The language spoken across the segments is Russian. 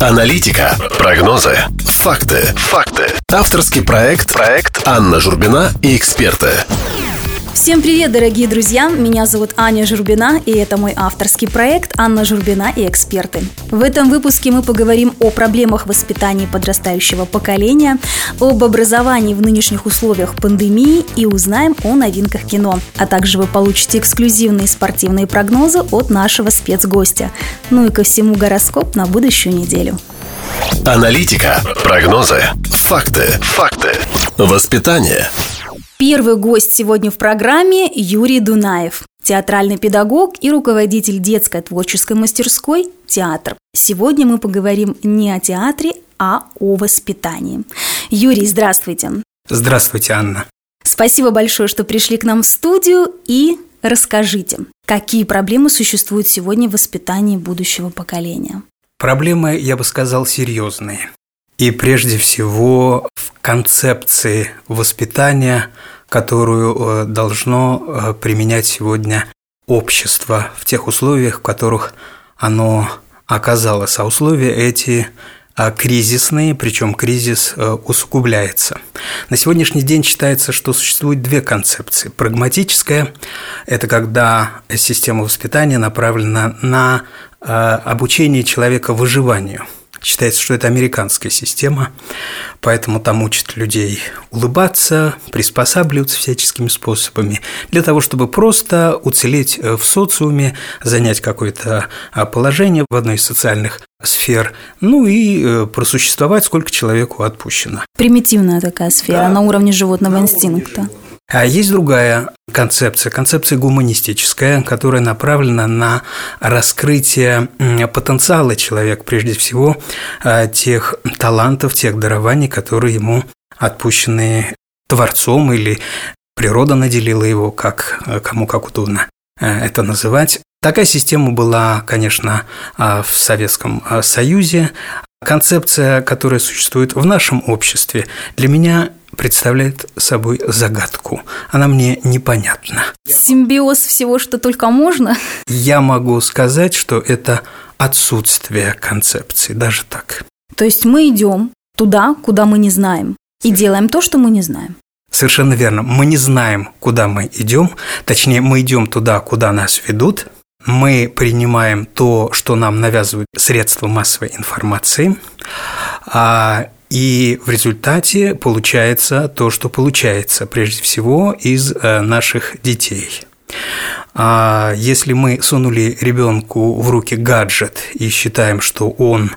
Аналитика, прогнозы, факты, факты. Авторский проект, проект Анна Журбина и эксперты. Всем привет, дорогие друзья! Меня зовут Аня Журбина, и это мой авторский проект «Анна Журбина и эксперты». В этом выпуске мы поговорим о проблемах воспитания подрастающего поколения, об образовании в нынешних условиях пандемии и узнаем о новинках кино. А также вы получите эксклюзивные спортивные прогнозы от нашего спецгостя. Ну и ко всему гороскоп на будущую неделю. Аналитика, прогнозы, факты, факты. Воспитание – Первый гость сегодня в программе – Юрий Дунаев, театральный педагог и руководитель детской творческой мастерской «Театр». Сегодня мы поговорим не о театре, а о воспитании. Юрий, здравствуйте. Здравствуйте, Анна. Спасибо большое, что пришли к нам в студию и расскажите, какие проблемы существуют сегодня в воспитании будущего поколения? Проблемы, я бы сказал, серьезные. И прежде всего в концепции воспитания, которую э, должно э, применять сегодня общество в тех условиях, в которых оно оказалось. А условия эти э, кризисные, причем кризис усугубляется. На сегодняшний день считается, что существует две концепции. Прагматическая – это когда система воспитания направлена на обучение человека выживанию – Считается, что это американская система, поэтому там учат людей улыбаться, приспосабливаться всяческими способами для того, чтобы просто уцелеть э, в социуме, занять какое-то а, положение в одной из социальных сфер, ну и э, просуществовать, сколько человеку отпущено. Примитивная такая сфера да. на уровне животного инстинкта. А есть другая концепция, концепция гуманистическая, которая направлена на раскрытие потенциала человека, прежде всего а, тех талантов, тех дарований, которые ему отпущены Творцом или природа наделила его, как, кому как удобно э, это называть. Такая система была, конечно, а, в Советском а, Союзе. Концепция, которая существует в нашем обществе, для меня представляет собой загадку. Она мне непонятна. Симбиоз всего, что только можно? Я могу сказать, что это отсутствие концепции, даже так. То есть мы идем туда, куда мы не знаем, и делаем то, что мы не знаем. Совершенно верно. Мы не знаем, куда мы идем. Точнее, мы идем туда, куда нас ведут. Мы принимаем то, что нам навязывают средства массовой информации. А и в результате получается то, что получается, прежде всего, из э, наших детей. А если мы сунули ребенку в руки гаджет и считаем, что он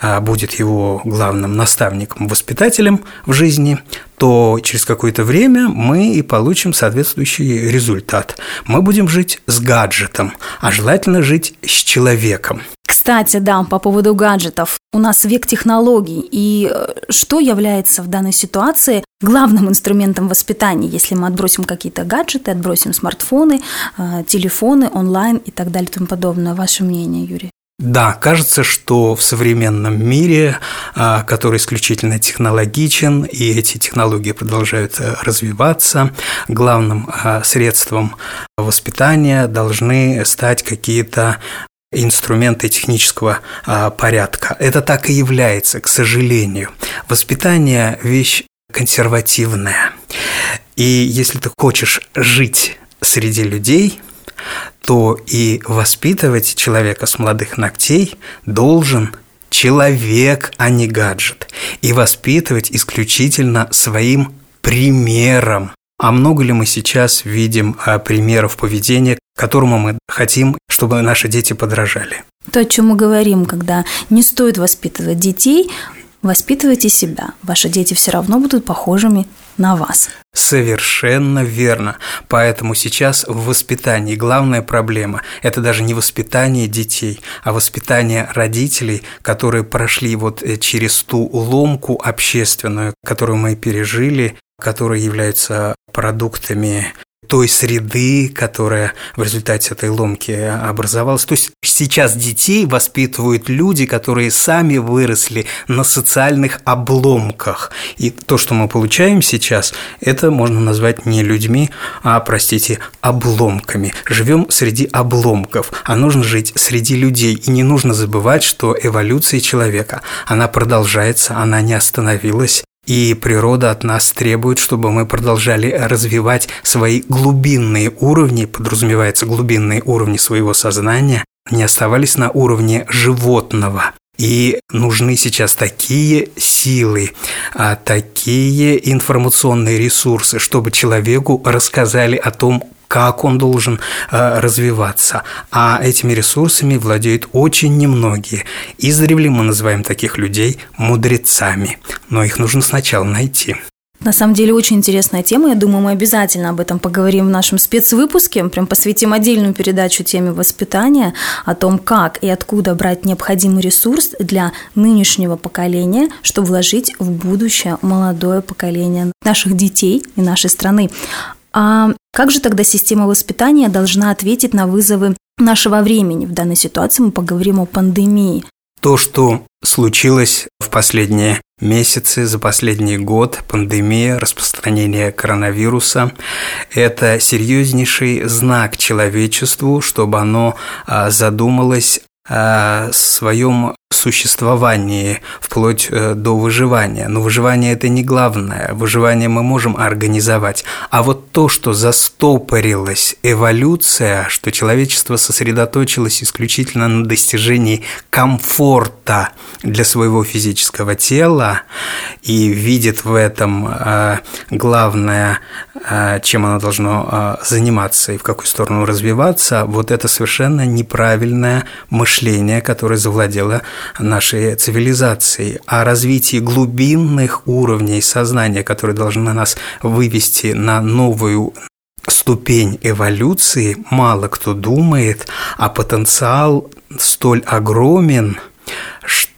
а, будет его главным наставником, воспитателем в жизни, то через какое-то время мы и получим соответствующий результат. Мы будем жить с гаджетом, а желательно жить с человеком. Кстати, да, по поводу гаджетов. У нас век технологий. И э, что является в данной ситуации главным инструментом воспитания, если мы отбросим какие-то гаджеты, отбросим смартфоны, э, телефоны, онлайн и так далее и тому подобное? Ваше мнение, Юрий? Да, кажется, что в современном мире, э, который исключительно технологичен, и эти технологии продолжают развиваться, главным средством воспитания должны стать какие-то инструменты технического а, порядка. Это так и является, к сожалению. Воспитание – вещь консервативная. И если ты хочешь жить среди людей, то и воспитывать человека с молодых ногтей должен человек, а не гаджет. И воспитывать исключительно своим примером. А много ли мы сейчас видим а, примеров поведения, которому мы хотим, чтобы наши дети подражали? То, о чем мы говорим, когда не стоит воспитывать детей, воспитывайте себя. Ваши дети все равно будут похожими на вас. Совершенно верно. Поэтому сейчас в воспитании главная проблема – это даже не воспитание детей, а воспитание родителей, которые прошли вот э, через ту ломку общественную, которую мы пережили, которые являются продуктами той среды, которая в результате этой ломки образовалась. То есть сейчас детей воспитывают люди, которые сами выросли на социальных обломках. И то, что мы получаем сейчас, это можно назвать не людьми, а, простите, обломками. Живем среди обломков, а нужно жить среди людей. И не нужно забывать, что эволюция человека, она продолжается, она не остановилась. И природа от нас требует, чтобы мы продолжали развивать свои глубинные уровни, подразумевается глубинные уровни своего сознания, не оставались на уровне животного. И нужны сейчас такие силы, а такие информационные ресурсы, чтобы человеку рассказали о том, как он должен э, развиваться. А этими ресурсами владеют очень немногие. Издревле мы называем таких людей мудрецами, но их нужно сначала найти. На самом деле очень интересная тема. Я думаю, мы обязательно об этом поговорим в нашем спецвыпуске. Прям посвятим отдельную передачу теме воспитания, о том, как и откуда брать необходимый ресурс для нынешнего поколения, чтобы вложить в будущее молодое поколение наших детей и нашей страны. А как же тогда система воспитания должна ответить на вызовы нашего времени? В данной ситуации мы поговорим о пандемии. То, что случилось в последние месяцы, за последний год, пандемия, распространение коронавируса, это серьезнейший знак человечеству, чтобы оно а, задумалось о своем существовании вплоть э, до выживания. Но выживание это не главное. Выживание мы можем организовать. А вот то, что застопорилась эволюция, что человечество сосредоточилось исключительно на достижении комфорта для своего физического тела и видит в этом э, главное, э, чем оно должно заниматься и в какую сторону развиваться, вот это совершенно неправильное мышление, которое завладело нашей цивилизации, о развитии глубинных уровней сознания, которые должны нас вывести на новую ступень эволюции, мало кто думает, а потенциал столь огромен, что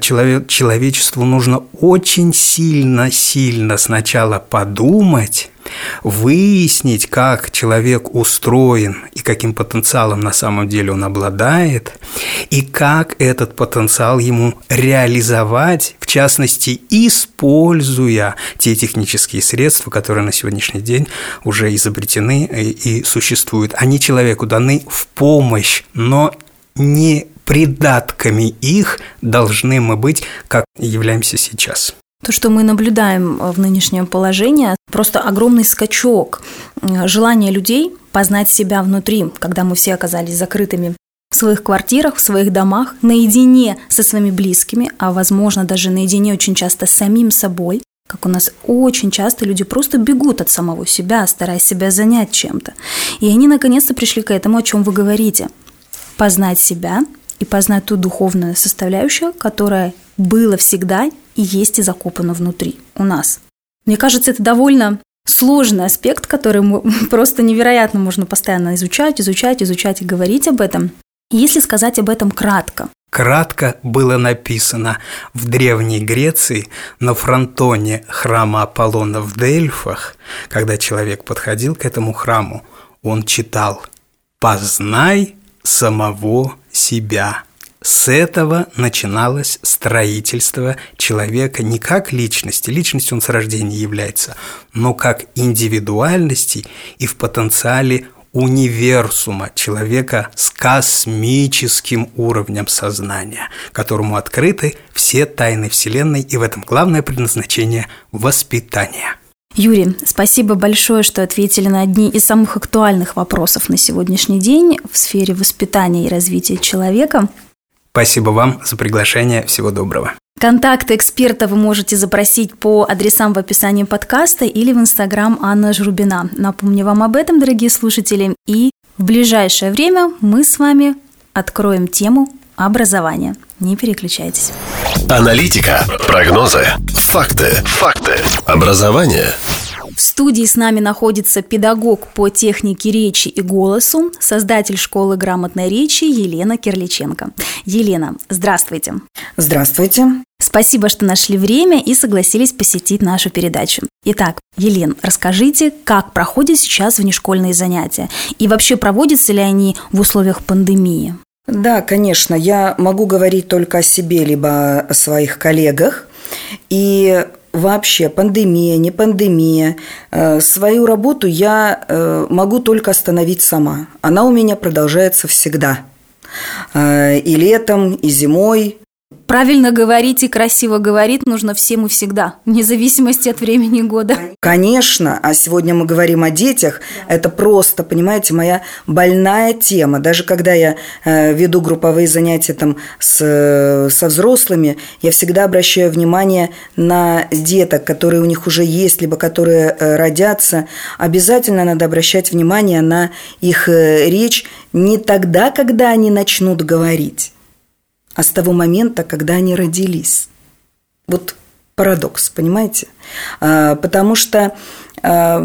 человек, человечеству нужно очень сильно-сильно сначала подумать, выяснить, как человек устроен и каким потенциалом на самом деле он обладает, и как этот потенциал ему реализовать, в частности, используя те технические средства, которые на сегодняшний день уже изобретены и существуют. Они человеку даны в помощь, но не придатками их должны мы быть, как являемся сейчас. То, что мы наблюдаем в нынешнем положении, просто огромный скачок желания людей познать себя внутри, когда мы все оказались закрытыми в своих квартирах, в своих домах, наедине со своими близкими, а возможно даже наедине очень часто с самим собой, как у нас очень часто люди просто бегут от самого себя, стараясь себя занять чем-то. И они наконец-то пришли к этому, о чем вы говорите. Познать себя и познать ту духовную составляющую, которая была всегда и есть и закопана внутри у нас. Мне кажется, это довольно сложный аспект, который просто невероятно можно постоянно изучать, изучать, изучать и говорить об этом. Если сказать об этом кратко. Кратко было написано в Древней Греции на фронтоне храма Аполлона в Дельфах, когда человек подходил к этому храму, он читал «Познай самого себя». С этого начиналось строительство человека не как личности, личностью он с рождения является, но как индивидуальности и в потенциале универсума человека с космическим уровнем сознания, которому открыты все тайны Вселенной, и в этом главное предназначение – воспитания. Юрий, спасибо большое, что ответили на одни из самых актуальных вопросов на сегодняшний день в сфере воспитания и развития человека. Спасибо вам за приглашение. Всего доброго. Контакты эксперта вы можете запросить по адресам в описании подкаста или в инстаграм Анна Жрубина. Напомню вам об этом, дорогие слушатели. И в ближайшее время мы с вами откроем тему образования. Не переключайтесь. Аналитика, прогнозы, факты, факты. Образование – в студии с нами находится педагог по технике речи и голосу, создатель школы грамотной речи Елена Кирличенко. Елена, здравствуйте. Здравствуйте. Спасибо, что нашли время и согласились посетить нашу передачу. Итак, Елен, расскажите, как проходят сейчас внешкольные занятия? И вообще проводятся ли они в условиях пандемии? Да, конечно, я могу говорить только о себе, либо о своих коллегах. И вообще, пандемия, не пандемия, э, свою работу я э, могу только остановить сама. Она у меня продолжается всегда. Э, и летом, и зимой, Правильно говорить и красиво говорить нужно всем и всегда, вне зависимости от времени года. Конечно, а сегодня мы говорим о детях. Это просто, понимаете, моя больная тема. Даже когда я э, веду групповые занятия там с, со взрослыми, я всегда обращаю внимание на деток, которые у них уже есть, либо которые э, родятся. Обязательно надо обращать внимание на их э, речь не тогда, когда они начнут говорить, а с того момента, когда они родились. Вот парадокс, понимаете? А, потому что, а,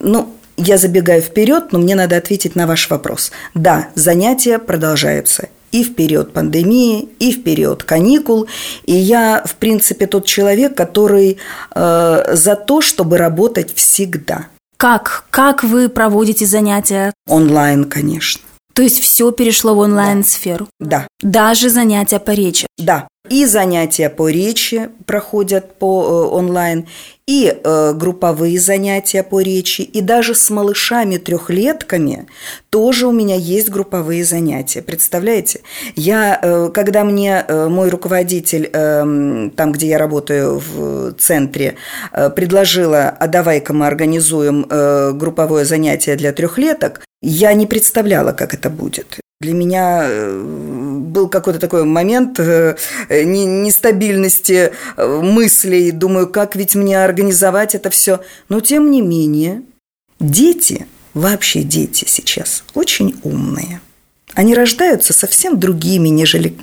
ну, я забегаю вперед, но мне надо ответить на ваш вопрос. Да, занятия продолжаются и в период пандемии, и в период каникул. И я, в принципе, тот человек, который э, за то, чтобы работать всегда. Как? Как вы проводите занятия? Онлайн, конечно. То есть все перешло в онлайн-сферу? Да. Даже занятия по речи? Да. И занятия по речи проходят по э, онлайн, и э, групповые занятия по речи, и даже с малышами-трехлетками тоже у меня есть групповые занятия. Представляете? Я, э, когда мне э, мой руководитель, э, там, где я работаю в центре, э, предложила, а давай-ка мы организуем э, групповое занятие для трехлеток, я не представляла, как это будет. Для меня э, был какой-то такой момент э, нестабильности э, мыслей. Думаю, как ведь мне организовать это все. Но тем не менее, дети, вообще дети сейчас очень умные. Они рождаются совсем другими, нежели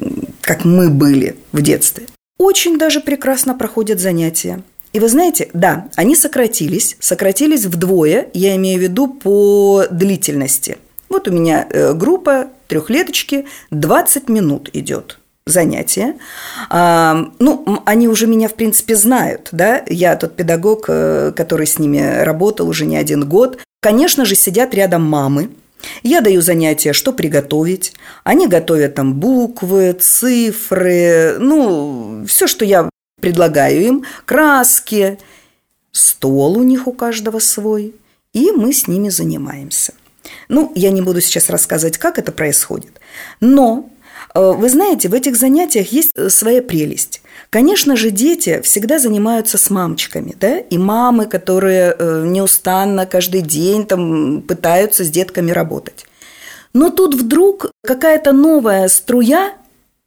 как мы были в детстве. Очень даже прекрасно проходят занятия. И вы знаете, да, они сократились, сократились вдвое, я имею в виду по длительности. Вот у меня группа трехлеточки 20 минут идет занятие. А, ну, они уже меня, в принципе, знают, да, я тот педагог, э, который с ними работал уже не один год. Конечно же, сидят рядом мамы, я даю занятия, что приготовить. Они готовят там буквы, цифры, ну, все, что я предлагаю им, краски. Стол у них у каждого свой, и мы с ними занимаемся. Ну, я не буду сейчас рассказывать, как это происходит. Но э, вы знаете, в этих занятиях есть э, своя прелесть. Конечно же, дети всегда занимаются с мамочками, да, и мамы, которые э, неустанно каждый день там пытаются с детками работать. Но тут вдруг какая-то новая струя,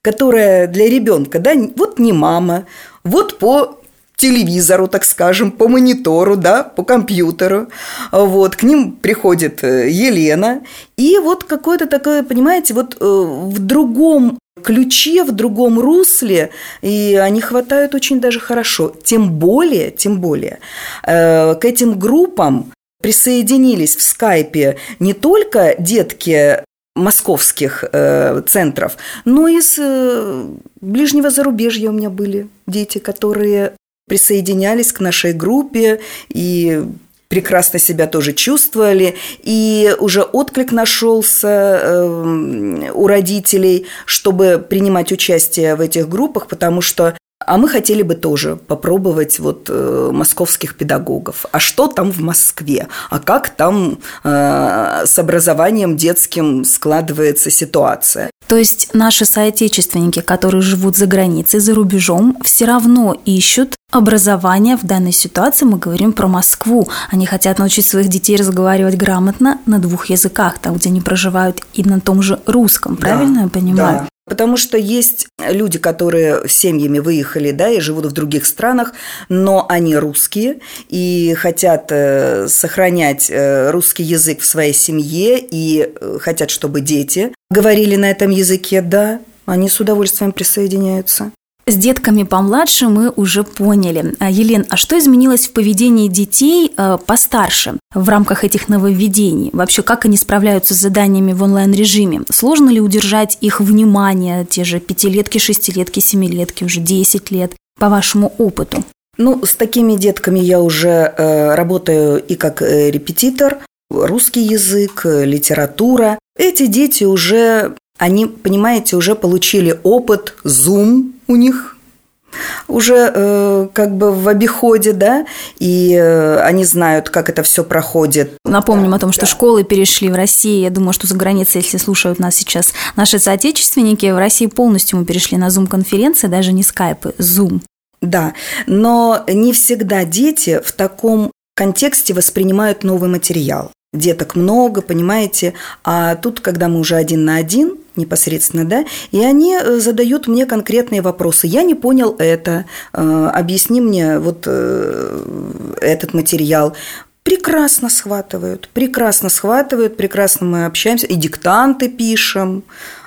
которая для ребенка, да, вот не мама, вот по телевизору, так скажем, по монитору, да, по компьютеру. Вот, к ним приходит э, Елена, и вот какое-то такое, понимаете, вот э, в другом ключе, в другом русле, и они хватают очень даже хорошо. Тем более, тем более, э, к этим группам присоединились в скайпе не только детки московских э, центров, но и из э, ближнего зарубежья у меня были дети, которые присоединялись к нашей группе и прекрасно себя тоже чувствовали, и уже отклик нашелся э, у родителей, чтобы принимать участие в этих группах, потому что а мы хотели бы тоже попробовать вот э, московских педагогов. А что там в Москве? А как там э, с образованием детским складывается ситуация? То есть наши соотечественники, которые живут за границей, за рубежом, все равно ищут образование. В данной ситуации мы говорим про Москву. Они хотят научить своих детей разговаривать грамотно на двух языках, там, где они проживают, и на том же русском. Правильно да, я понимаю? Да. Потому что есть люди, которые семьями выехали, да, и живут в других странах, но они русские и хотят э, сохранять э, русский язык в своей семье и э, хотят, чтобы дети говорили на этом языке, да, они с удовольствием присоединяются. С детками помладше мы уже поняли. А, Елен, а что изменилось в поведении детей э, постарше в рамках этих нововведений? Вообще, как они справляются с заданиями в онлайн-режиме? Сложно ли удержать их внимание, те же пятилетки, шестилетки, семилетки, уже 10 лет, по вашему опыту? Ну, с такими детками я уже э, работаю и как э, репетитор, русский язык, э, литература. Эти дети уже, они, понимаете, уже получили опыт, Zoom у них уже э, как бы в обиходе, да, и э, они знают, как это все проходит. Напомним да, о том, что да. школы перешли в России. Я думаю, что за границей, если слушают нас сейчас наши соотечественники, в России полностью мы перешли на Zoom-конференции, даже не скайпы, Zoom. Да, но не всегда дети в таком контексте воспринимают новый материал. Деток много, понимаете, а тут, когда мы уже один на один, непосредственно, да, и они э, задают мне конкретные вопросы. Я не понял это, э, объясни мне вот э, этот материал. Прекрасно схватывают, прекрасно схватывают, прекрасно мы общаемся, и диктанты пишем.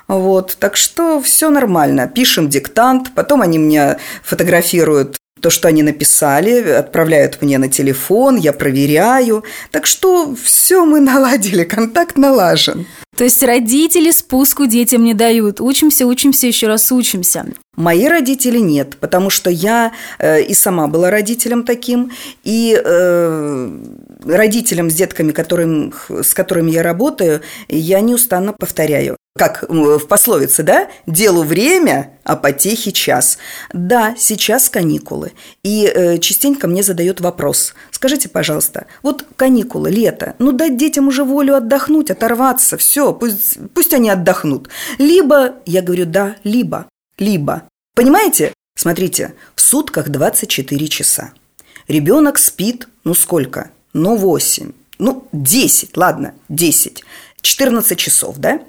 Вот, так что все нормально. Пишем диктант, потом они мне фотографируют то, что они написали, отправляют мне на телефон, я проверяю. Так что все мы наладили, контакт налажен. То есть родители спуску детям не дают. Учимся, учимся, еще раз учимся. Мои родители нет, потому что я э, и сама была родителем таким, и э, родителям с детками, которым, с которыми я работаю, я неустанно повторяю как в пословице, да, делу время, а потехи час. Да, сейчас каникулы. И э, частенько мне задают вопрос. Скажите, пожалуйста, вот каникулы, лето, ну дать детям уже волю отдохнуть, оторваться, все, пусть, пусть они отдохнут. Либо, я говорю, да, либо, либо. Понимаете? Смотрите, в сутках 24 часа. Ребенок спит, ну сколько? Ну 8, ну 10, ладно, 10. 14 часов, да?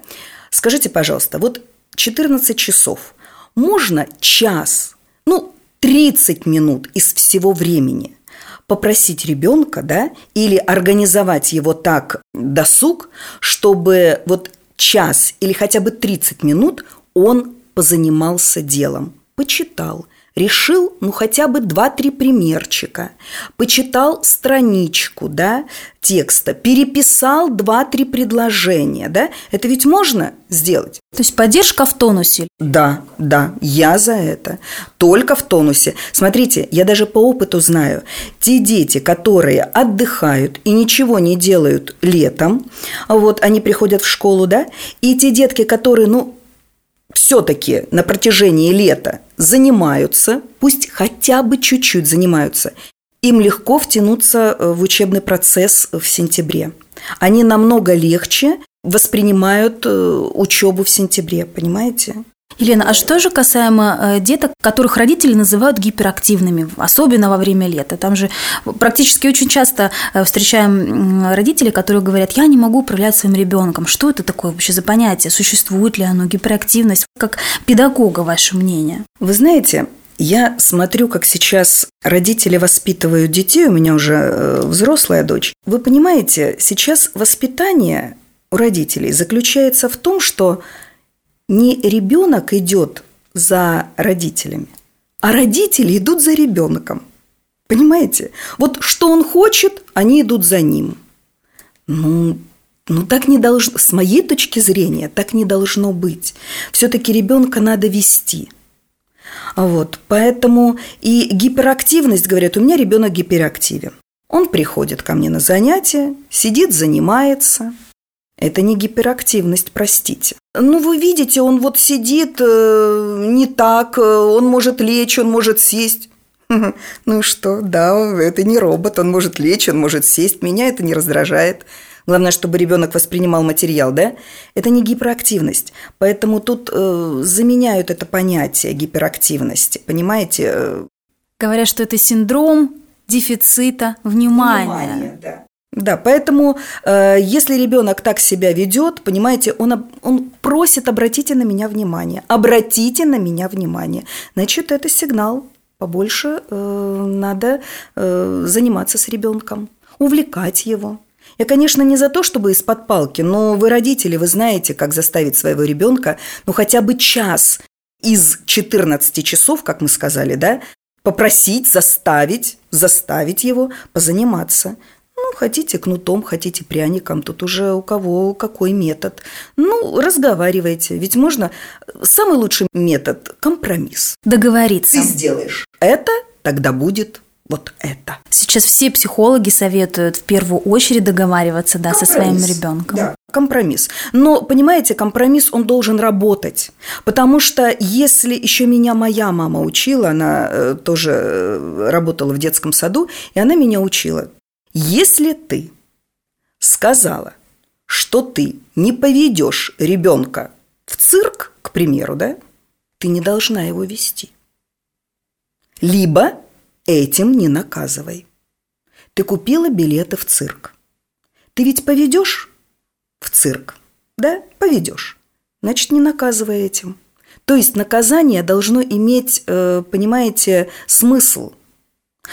Скажите, пожалуйста, вот 14 часов, можно час, ну, 30 минут из всего времени попросить ребенка, да, или организовать его так досуг, чтобы вот час или хотя бы 30 минут он позанимался делом, почитал, решил, ну, хотя бы два-три примерчика, почитал страничку, да, текста, переписал два-три предложения, да, это ведь можно сделать. То есть поддержка в тонусе? Да, да, я за это. Только в тонусе. Смотрите, я даже по опыту знаю, те дети, которые отдыхают и ничего не делают летом, вот они приходят в школу, да, и те детки, которые, ну, все-таки на протяжении лета занимаются, пусть хотя бы чуть-чуть занимаются, им легко втянуться э, в учебный процесс в сентябре. Они намного легче воспринимают э, учебу в сентябре, понимаете? Елена, а что же касаемо э, деток, которых родители называют гиперактивными, особенно во время лета? Там же практически очень часто э, встречаем родителей, которые говорят, я не могу управлять своим ребенком. Что это такое вообще за понятие? Существует ли оно, гиперактивность? Как педагога ваше мнение? Вы знаете, я смотрю, как сейчас родители воспитывают детей, у меня уже э, взрослая дочь. Вы понимаете, сейчас воспитание у родителей заключается в том, что не ребенок идет за родителями, а родители идут за ребенком. Понимаете? Вот что он хочет, они идут за ним. Ну, ну так не должно, с моей точки зрения, так не должно быть. Все-таки ребенка надо вести. Вот, поэтому и гиперактивность, говорят, у меня ребенок гиперактивен. Он приходит ко мне на занятия, сидит, занимается, это не гиперактивность, простите. Ну, вы видите, он вот сидит э, не так, э, он может лечь, он может сесть. Ну что, да, это не робот, он может лечь, он может сесть. Меня это не раздражает. Главное, чтобы ребенок воспринимал материал, да? Это не гиперактивность. Поэтому тут э, заменяют это понятие гиперактивности, понимаете? Говорят, что это синдром дефицита внимания. Внимание, да. Да, поэтому э, если ребенок так себя ведет, понимаете, он, он просит обратите на меня внимание, обратите на меня внимание, значит это сигнал, побольше э, надо э, заниматься с ребенком, увлекать его. Я, конечно, не за то, чтобы из-под палки, но вы родители, вы знаете, как заставить своего ребенка, ну хотя бы час из 14 часов, как мы сказали, да, попросить, заставить, заставить его позаниматься. Хотите кнутом, хотите пряником, тут уже у кого какой метод. Ну, разговаривайте, ведь можно... Самый лучший метод – компромисс. Договориться. Ты сделаешь это, тогда будет вот это. Сейчас все психологи советуют в первую очередь договариваться да, со своим ребенком. Да, компромисс. Но, понимаете, компромисс, он должен работать. Потому что если еще меня моя мама учила, она э, тоже э, работала в детском саду, и она меня учила. Если ты сказала, что ты не поведешь ребенка в цирк, к примеру, да, ты не должна его вести. Либо Этим не наказывай. Ты купила билеты в цирк. Ты ведь поведешь в цирк, да? Поведешь. Значит, не наказывай этим. То есть наказание должно иметь, э, понимаете, смысл.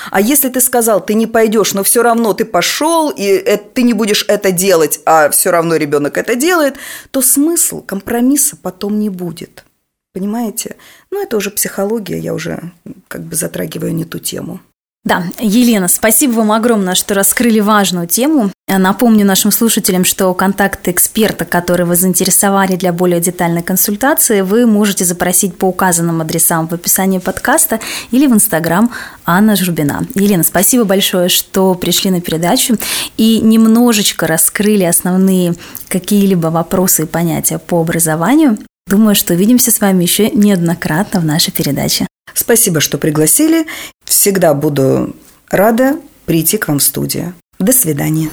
А если ты сказал, ты не пойдешь, но все равно ты пошел, и ты не будешь это делать, а все равно ребенок это делает, то смысл компромисса потом не будет. Понимаете? Ну, это уже психология, я уже как бы затрагиваю не ту тему. Да, Елена, спасибо вам огромное, что раскрыли важную тему. Напомню нашим слушателям, что контакты эксперта, которые вы заинтересовали для более детальной консультации, вы можете запросить по указанным адресам в описании подкаста или в Инстаграм Анна Журбина. Елена, спасибо большое, что пришли на передачу и немножечко раскрыли основные какие-либо вопросы и понятия по образованию. Думаю, что увидимся с вами еще неоднократно в нашей передаче. Спасибо, что пригласили. Всегда буду рада прийти к вам в студию. До свидания.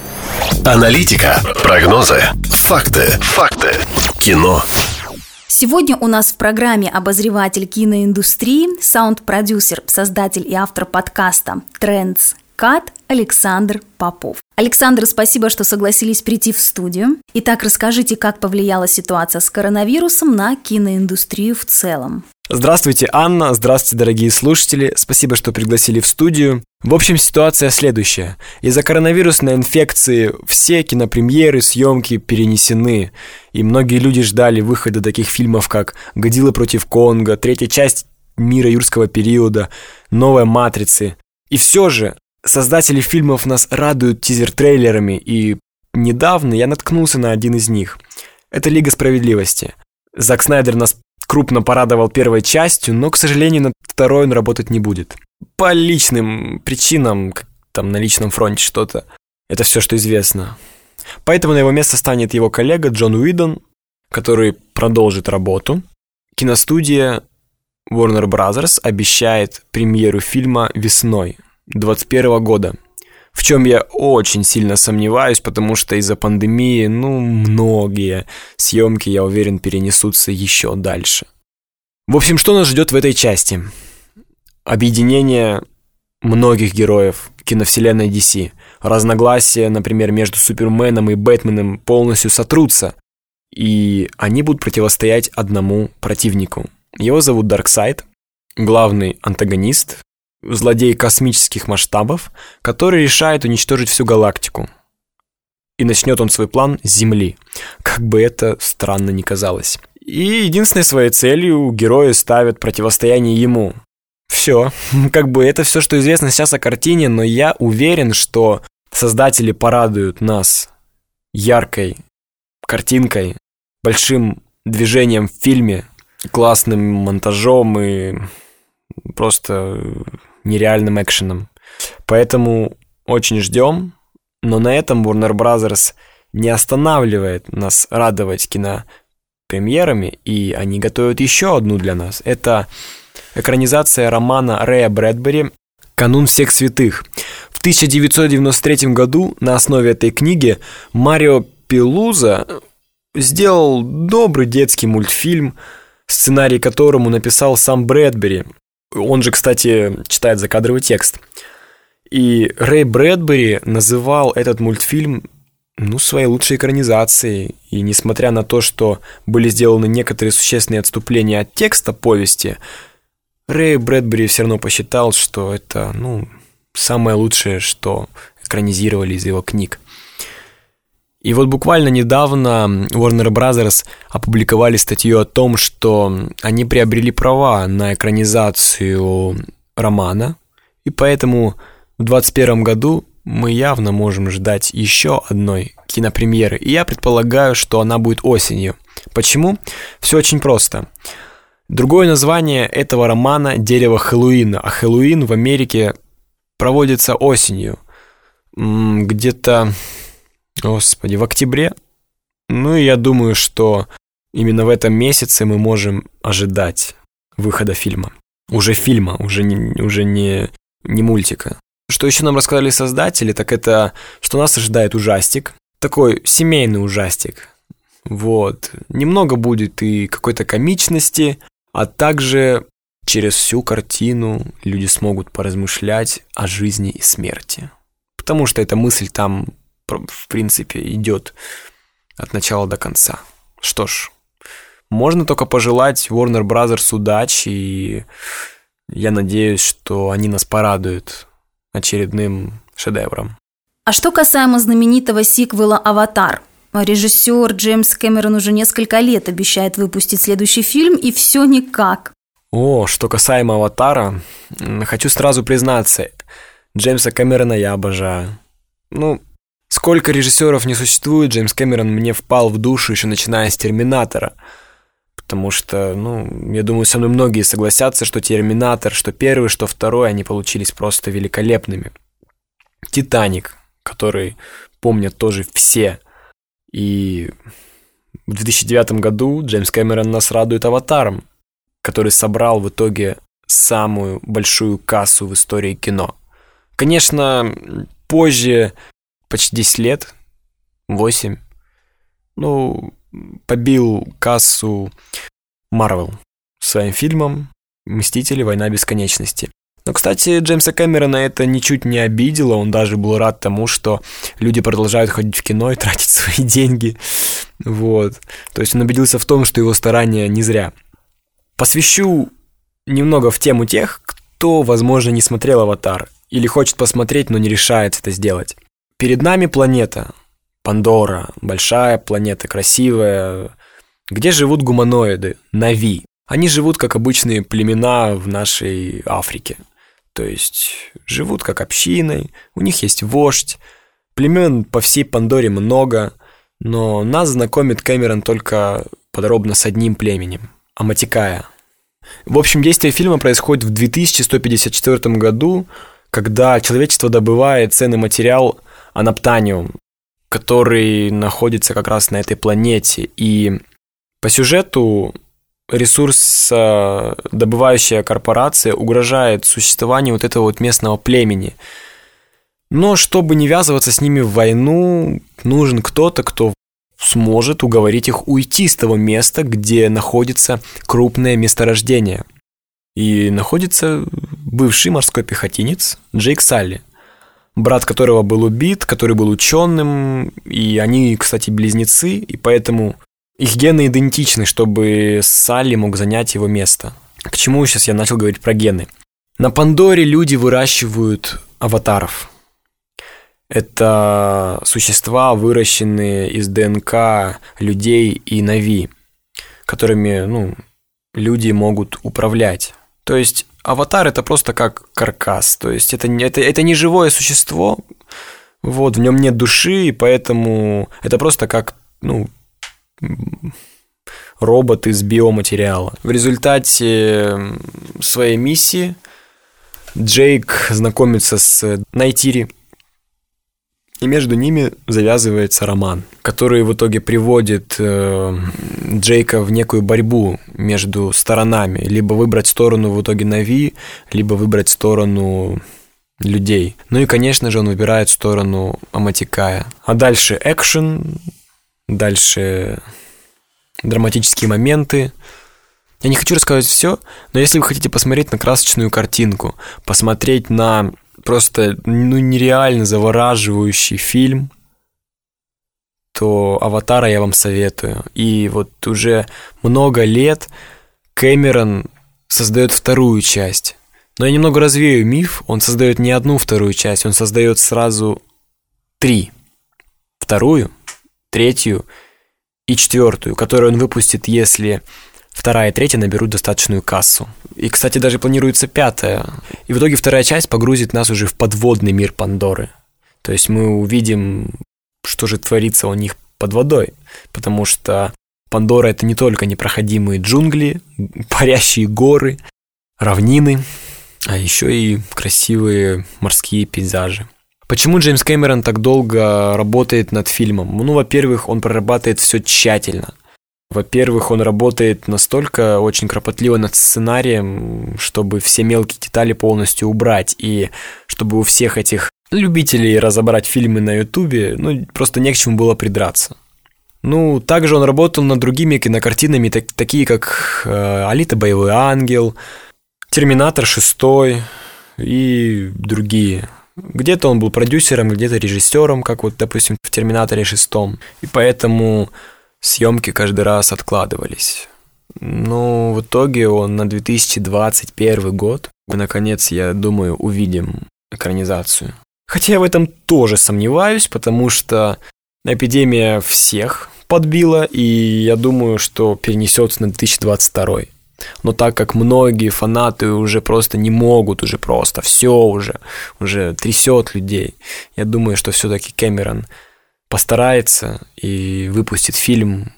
Аналитика, прогнозы, факты, факты, кино. Сегодня у нас в программе обозреватель киноиндустрии, саунд-продюсер, создатель и автор подкаста «Трендс Кат» Александр Попов. Александр, спасибо, что согласились прийти в студию. Итак, расскажите, как повлияла ситуация с коронавирусом на киноиндустрию в целом. Здравствуйте, Анна, здравствуйте, дорогие слушатели, спасибо, что пригласили в студию. В общем, ситуация следующая. Из-за коронавирусной инфекции все кинопремьеры, съемки перенесены, и многие люди ждали выхода таких фильмов, как «Годзилла против Конга», третья часть «Мира юрского периода», «Новая матрицы». И все же Создатели фильмов нас радуют тизер-трейлерами, и недавно я наткнулся на один из них. Это «Лига справедливости». Зак Снайдер нас крупно порадовал первой частью, но, к сожалению, над второй он работать не будет. По личным причинам, там на личном фронте что-то. Это все, что известно. Поэтому на его место станет его коллега Джон Уидон, который продолжит работу. Киностудия Warner Bros. обещает премьеру фильма весной – 2021 года. В чем я очень сильно сомневаюсь, потому что из-за пандемии, ну, многие съемки, я уверен, перенесутся еще дальше. В общем, что нас ждет в этой части? Объединение многих героев киновселенной DC. Разногласия, например, между Суперменом и Бэтменом полностью сотрутся, и они будут противостоять одному противнику. Его зовут Дарксайд, главный антагонист, злодей космических масштабов, который решает уничтожить всю галактику. И начнет он свой план с Земли, как бы это странно ни казалось. И единственной своей целью герои ставят противостояние ему. Все, как бы это все, что известно сейчас о картине, но я уверен, что создатели порадуют нас яркой картинкой, большим движением в фильме, классным монтажом и просто нереальным экшеном. Поэтому очень ждем, но на этом Warner Bros. не останавливает нас радовать кинопремьерами, и они готовят еще одну для нас. Это экранизация романа Рэя Брэдбери «Канун всех святых». В 1993 году на основе этой книги Марио Пелуза сделал добрый детский мультфильм, сценарий которому написал сам Брэдбери, он же, кстати, читает закадровый текст. И Рэй Брэдбери называл этот мультфильм ну, своей лучшей экранизацией. И несмотря на то, что были сделаны некоторые существенные отступления от текста повести, Рэй Брэдбери все равно посчитал, что это, ну, самое лучшее, что экранизировали из его книг. И вот буквально недавно Warner Brothers опубликовали статью о том, что они приобрели права на экранизацию романа, и поэтому в 2021 году мы явно можем ждать еще одной кинопремьеры. И я предполагаю, что она будет осенью. Почему? Все очень просто. Другое название этого романа «Дерево Хэллоуина», а Хэллоуин в Америке проводится осенью, где-то, господи, в октябре. Ну и я думаю, что именно в этом месяце мы можем ожидать выхода фильма. Уже фильма, уже не, уже не, не мультика. Что еще нам рассказали создатели, так это, что нас ожидает ужастик, такой семейный ужастик. Вот. Немного будет и какой-то комичности, а также через всю картину люди смогут поразмышлять о жизни и смерти. Потому что эта мысль там, в принципе, идет от начала до конца. Что ж, можно только пожелать Warner Brothers удачи, и я надеюсь, что они нас порадуют очередным шедевром. А что касаемо знаменитого сиквела «Аватар», Режиссер Джеймс Кэмерон уже несколько лет обещает выпустить следующий фильм, и все никак. О, что касаемо «Аватара», хочу сразу признаться, Джеймса Кэмерона я обожаю. Ну, сколько режиссеров не существует, Джеймс Кэмерон мне впал в душу еще начиная с «Терминатора». Потому что, ну, я думаю, со мной многие согласятся, что «Терминатор», что первый, что второй, они получились просто великолепными. «Титаник», который помнят тоже все – и в 2009 году Джеймс Кэмерон нас радует «Аватаром», который собрал в итоге самую большую кассу в истории кино. Конечно, позже, почти 10 лет, 8, ну, побил кассу Марвел своим фильмом «Мстители. Война бесконечности». Но, кстати, Джеймса Кэмерона это ничуть не обидело, он даже был рад тому, что люди продолжают ходить в кино и тратить свои деньги. Вот. То есть он убедился в том, что его старания не зря. Посвящу немного в тему тех, кто, возможно, не смотрел «Аватар» или хочет посмотреть, но не решается это сделать. Перед нами планета, Пандора, большая планета, красивая, где живут гуманоиды, Нави. Они живут как обычные племена в нашей Африке. То есть живут как общиной, у них есть вождь, племен по всей Пандоре много, но нас знакомит Кэмерон только подробно с одним племенем – Аматикая. В общем, действие фильма происходит в 2154 году, когда человечество добывает ценный материал анаптаниум, который находится как раз на этой планете. И по сюжету ресурсодобывающая корпорация угрожает существованию вот этого вот местного племени. Но чтобы не ввязываться с ними в войну, нужен кто-то, кто сможет уговорить их уйти с того места, где находится крупное месторождение. И находится бывший морской пехотинец Джейк Салли, брат которого был убит, который был ученым, и они, кстати, близнецы, и поэтому их гены идентичны, чтобы Салли мог занять его место. К чему сейчас я начал говорить про гены? На Пандоре люди выращивают аватаров. Это существа, выращенные из ДНК людей и Нави, которыми ну, люди могут управлять. То есть аватар это просто как каркас, то есть это, это, это не живое существо, вот, в нем нет души, и поэтому это просто как ну, робот из биоматериала. В результате своей миссии Джейк знакомится с Найтири, и между ними завязывается роман, который в итоге приводит э, Джейка в некую борьбу между сторонами. Либо выбрать сторону в итоге Нави, либо выбрать сторону людей. Ну и, конечно же, он выбирает сторону Аматикая. А дальше экшен, Дальше драматические моменты. Я не хочу рассказывать все, но если вы хотите посмотреть на красочную картинку, посмотреть на просто ну, нереально завораживающий фильм, то «Аватара» я вам советую. И вот уже много лет Кэмерон создает вторую часть. Но я немного развею миф, он создает не одну вторую часть, он создает сразу три. Вторую третью и четвертую, которую он выпустит, если вторая и третья наберут достаточную кассу. И, кстати, даже планируется пятая. И в итоге вторая часть погрузит нас уже в подводный мир Пандоры. То есть мы увидим, что же творится у них под водой. Потому что Пандора — это не только непроходимые джунгли, парящие горы, равнины, а еще и красивые морские пейзажи. Почему Джеймс Кэмерон так долго работает над фильмом? Ну, во-первых, он прорабатывает все тщательно. Во-первых, он работает настолько очень кропотливо над сценарием, чтобы все мелкие детали полностью убрать, и чтобы у всех этих любителей разобрать фильмы на Ютубе, ну, просто не к чему было придраться. Ну, также он работал над другими кинокартинами, так, такие как э, «Алита. Боевой ангел», «Терминатор 6» и другие. Где-то он был продюсером, где-то режиссером, как вот, допустим, в «Терминаторе 6». И поэтому съемки каждый раз откладывались. Но в итоге он на 2021 год, мы, наконец, я думаю, увидим экранизацию. Хотя я в этом тоже сомневаюсь, потому что эпидемия всех подбила, и я думаю, что перенесется на 2022. Но так как многие фанаты уже просто не могут, уже просто все уже, уже трясет людей, я думаю, что все-таки Кэмерон постарается и выпустит фильм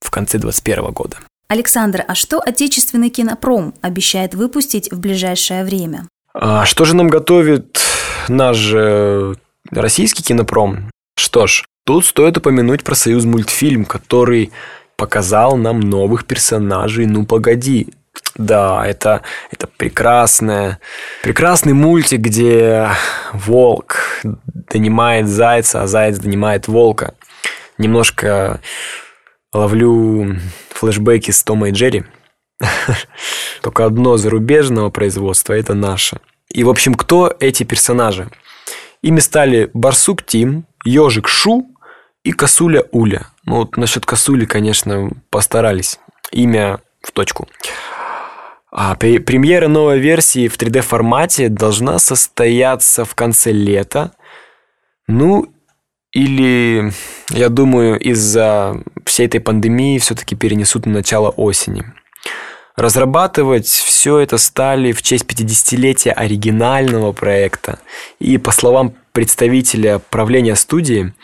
в конце 2021 года. Александр, а что отечественный кинопром обещает выпустить в ближайшее время? А что же нам готовит наш же российский кинопром? Что ж, тут стоит упомянуть про Союз мультфильм, который показал нам новых персонажей «Ну, погоди». Да, это, это прекрасное, прекрасный мультик, где волк донимает зайца, а заяц донимает волка. Немножко ловлю флешбеки с Тома и Джерри. Только одно зарубежного производства, это наше. И, в общем, кто эти персонажи? Ими стали Барсук Тим, Ежик Шу и Косуля Уля. Ну вот насчет Косули, конечно, постарались. Имя в точку. А премьера новой версии в 3D формате должна состояться в конце лета. Ну, или, я думаю, из-за всей этой пандемии все-таки перенесут на начало осени. Разрабатывать все это стали в честь 50-летия оригинального проекта. И, по словам представителя правления студии,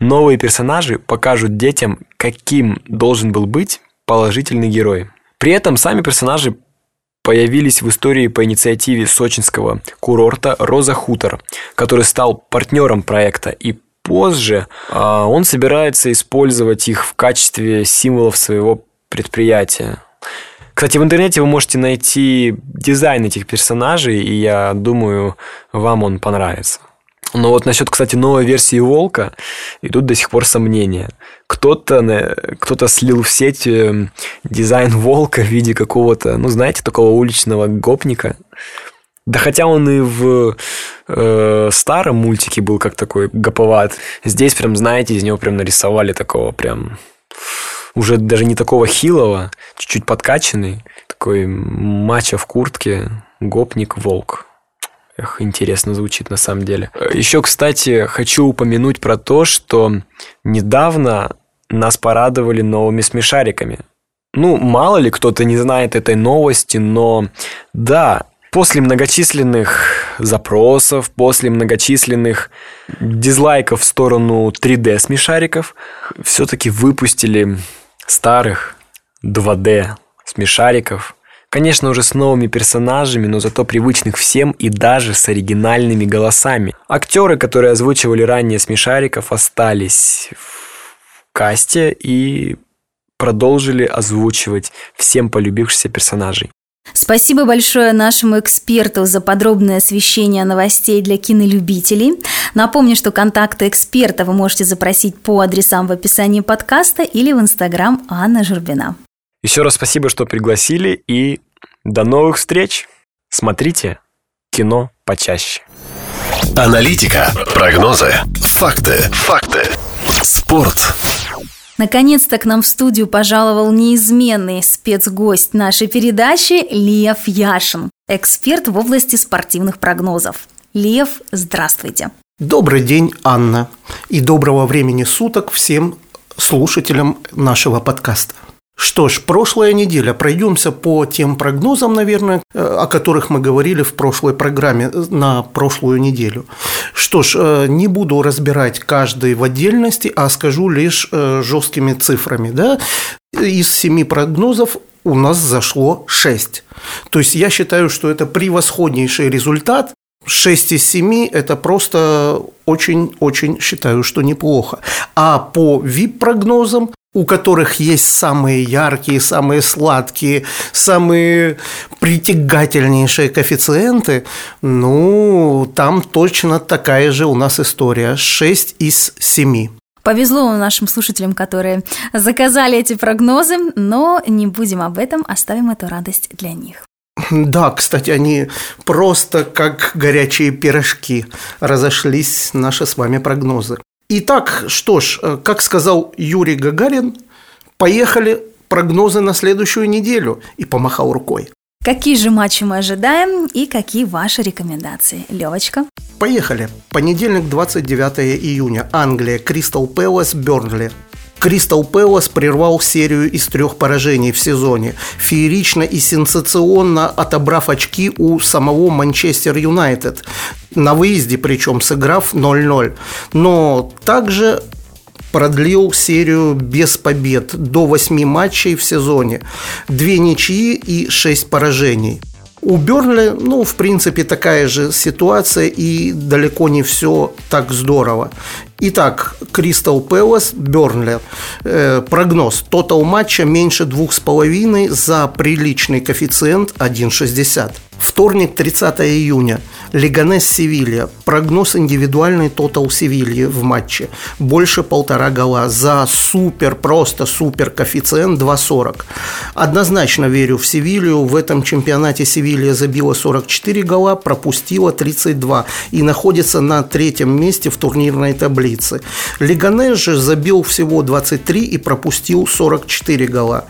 Новые персонажи покажут детям, каким должен был быть положительный герой. При этом сами персонажи появились в истории по инициативе сочинского курорта «Роза Хутор», который стал партнером проекта и позже а, он собирается использовать их в качестве символов своего предприятия. Кстати, в интернете вы можете найти дизайн этих персонажей, и я думаю, вам он понравится. Но вот насчет, кстати, новой версии Волка идут до сих пор сомнения. Кто-то кто слил в сеть э, дизайн Волка в виде какого-то, ну, знаете, такого уличного гопника. Да хотя он и в э, старом мультике был как такой гоповат. Здесь прям, знаете, из него прям нарисовали такого прям уже даже не такого хилого, чуть-чуть подкачанный, такой мачо в куртке, гопник-волк. Эх, интересно звучит на самом деле. Еще, кстати, хочу упомянуть про то, что недавно нас порадовали новыми смешариками. Ну, мало ли кто-то не знает этой новости, но да, после многочисленных запросов, после многочисленных дизлайков в сторону 3D смешариков, все-таки выпустили старых 2D смешариков – Конечно, уже с новыми персонажами, но зато привычных всем и даже с оригинальными голосами. Актеры, которые озвучивали ранее смешариков, остались в касте и продолжили озвучивать всем полюбившихся персонажей. Спасибо большое нашему эксперту за подробное освещение новостей для кинолюбителей. Напомню, что контакты эксперта вы можете запросить по адресам в описании подкаста или в инстаграм Анна Журбина. Еще раз спасибо, что пригласили, и до новых встреч. Смотрите кино почаще. Аналитика, прогнозы, факты, факты, спорт. Наконец-то к нам в студию пожаловал неизменный спецгость нашей передачи Лев Яшин, эксперт в области спортивных прогнозов. Лев, здравствуйте. Добрый день, Анна, и доброго времени суток всем слушателям нашего подкаста. Что ж, прошлая неделя. Пройдемся по тем прогнозам, наверное, э, о которых мы говорили в прошлой программе э, на прошлую неделю. Что ж, э, не буду разбирать каждый в отдельности, а скажу лишь жесткими цифрами. Да? Из семи прогнозов у нас зашло 6. То есть я считаю, что это превосходнейший результат. 6 из 7 – это просто очень-очень считаю, что неплохо. А по VIP-прогнозам у которых есть самые яркие, самые сладкие, самые притягательнейшие коэффициенты, ну, там точно такая же у нас история. 6 из 7. Повезло нашим слушателям, которые заказали эти прогнозы, но не будем об этом, оставим эту радость для них. Да, кстати, они просто как горячие пирожки разошлись наши с вами прогнозы. Итак, что ж, э, как сказал Юрий Гагарин, поехали прогнозы на следующую неделю и помахал рукой. Какие же матчи мы ожидаем и какие ваши рекомендации? Левочка? Поехали. Понедельник, 29 июня. Англия. Кристал Пэлас, Бернли. Кристал Пэлас прервал серию из трех поражений в сезоне, феерично и сенсационно отобрав очки у самого Манчестер Юнайтед, на выезде причем сыграв 0-0. Но также продлил серию без побед до 8 матчей в сезоне, две ничьи и 6 поражений. У Бернли, ну, в принципе, такая же ситуация, и далеко не все так здорово. Итак, Кристал Пэлас, Бернли. Э, прогноз. Тотал матча меньше 2,5 за приличный коэффициент 1,60. Вторник, 30 июня. Леганес Севилья. Прогноз индивидуальный тотал Севильи в матче. Больше полтора гола. За супер, просто супер коэффициент 2,40. Однозначно верю в Севилью. В этом чемпионате Севилья забила 44 гола, пропустила 32 и находится на третьем месте в турнирной таблице. Леганес же забил всего 23 и пропустил 44 гола.